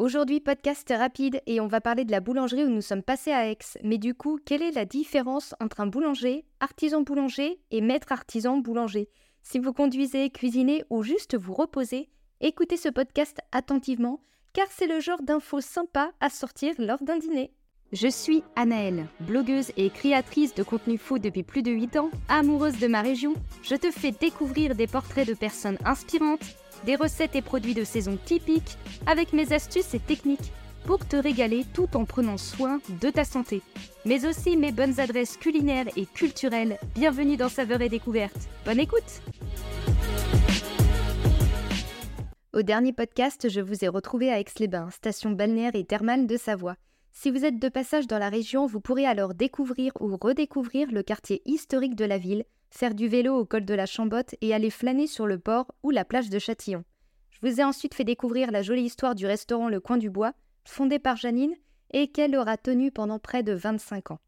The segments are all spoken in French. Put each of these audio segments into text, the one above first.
Aujourd'hui, podcast rapide et on va parler de la boulangerie où nous sommes passés à Aix. Mais du coup, quelle est la différence entre un boulanger, artisan boulanger et maître artisan boulanger? Si vous conduisez, cuisinez ou juste vous reposez, écoutez ce podcast attentivement car c'est le genre d'infos sympa à sortir lors d'un dîner. Je suis Anaëlle, blogueuse et créatrice de contenu food depuis plus de 8 ans, amoureuse de ma région. Je te fais découvrir des portraits de personnes inspirantes des recettes et produits de saison typiques, avec mes astuces et techniques pour te régaler tout en prenant soin de ta santé. Mais aussi mes bonnes adresses culinaires et culturelles. Bienvenue dans Saveur et Découverte. Bonne écoute Au dernier podcast, je vous ai retrouvé à Aix-les-Bains, station balnéaire et thermale de Savoie. Si vous êtes de passage dans la région, vous pourrez alors découvrir ou redécouvrir le quartier historique de la ville, faire du vélo au col de la Chambotte et aller flâner sur le port ou la plage de Châtillon. Je vous ai ensuite fait découvrir la jolie histoire du restaurant Le Coin du Bois, fondé par Janine et qu'elle aura tenu pendant près de 25 ans.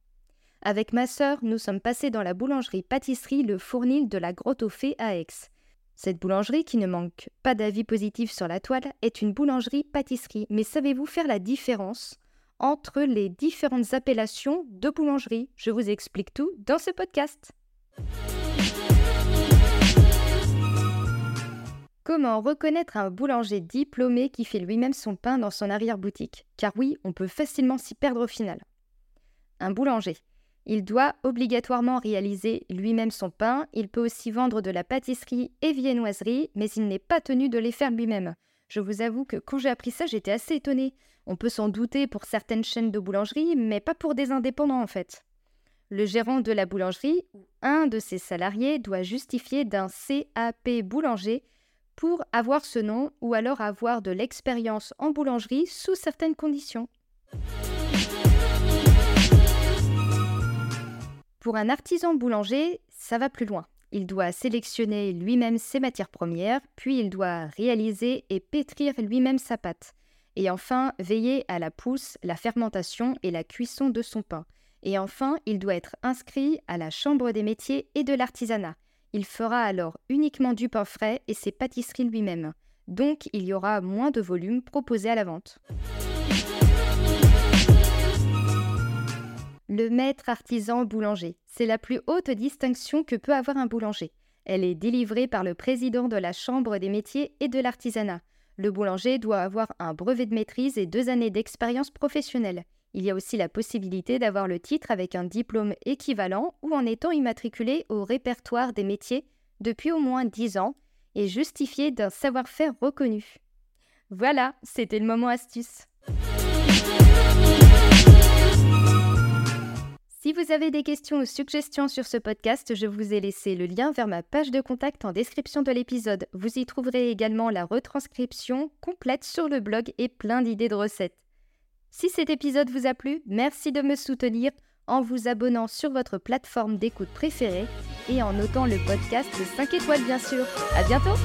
Avec ma sœur, nous sommes passés dans la boulangerie-pâtisserie Le Fournil de la Grotte aux Fées à Aix. Cette boulangerie, qui ne manque pas d'avis positifs sur la toile, est une boulangerie-pâtisserie. Mais savez-vous faire la différence? Entre les différentes appellations de boulangerie Je vous explique tout dans ce podcast. Comment reconnaître un boulanger diplômé qui fait lui-même son pain dans son arrière-boutique? Car oui, on peut facilement s'y perdre au final. Un boulanger. Il doit obligatoirement réaliser lui-même son pain, il peut aussi vendre de la pâtisserie et viennoiserie, mais il n'est pas tenu de les faire lui-même. Je vous avoue que quand j'ai appris ça, j'étais assez étonnée. On peut s'en douter pour certaines chaînes de boulangerie, mais pas pour des indépendants en fait. Le gérant de la boulangerie ou un de ses salariés doit justifier d'un CAP boulanger pour avoir ce nom ou alors avoir de l'expérience en boulangerie sous certaines conditions. Pour un artisan boulanger, ça va plus loin. Il doit sélectionner lui-même ses matières premières, puis il doit réaliser et pétrir lui-même sa pâte. Et enfin, veiller à la pousse, la fermentation et la cuisson de son pain. Et enfin, il doit être inscrit à la Chambre des métiers et de l'artisanat. Il fera alors uniquement du pain frais et ses pâtisseries lui-même. Donc, il y aura moins de volume proposé à la vente. Le maître artisan boulanger, c'est la plus haute distinction que peut avoir un boulanger. Elle est délivrée par le président de la Chambre des métiers et de l'artisanat. Le boulanger doit avoir un brevet de maîtrise et deux années d'expérience professionnelle. Il y a aussi la possibilité d'avoir le titre avec un diplôme équivalent ou en étant immatriculé au répertoire des métiers depuis au moins 10 ans et justifié d'un savoir-faire reconnu. Voilà, c'était le moment astuce. Si vous avez des questions ou suggestions sur ce podcast, je vous ai laissé le lien vers ma page de contact en description de l'épisode. Vous y trouverez également la retranscription complète sur le blog et plein d'idées de recettes. Si cet épisode vous a plu, merci de me soutenir en vous abonnant sur votre plateforme d'écoute préférée et en notant le podcast de 5 étoiles bien sûr. À bientôt!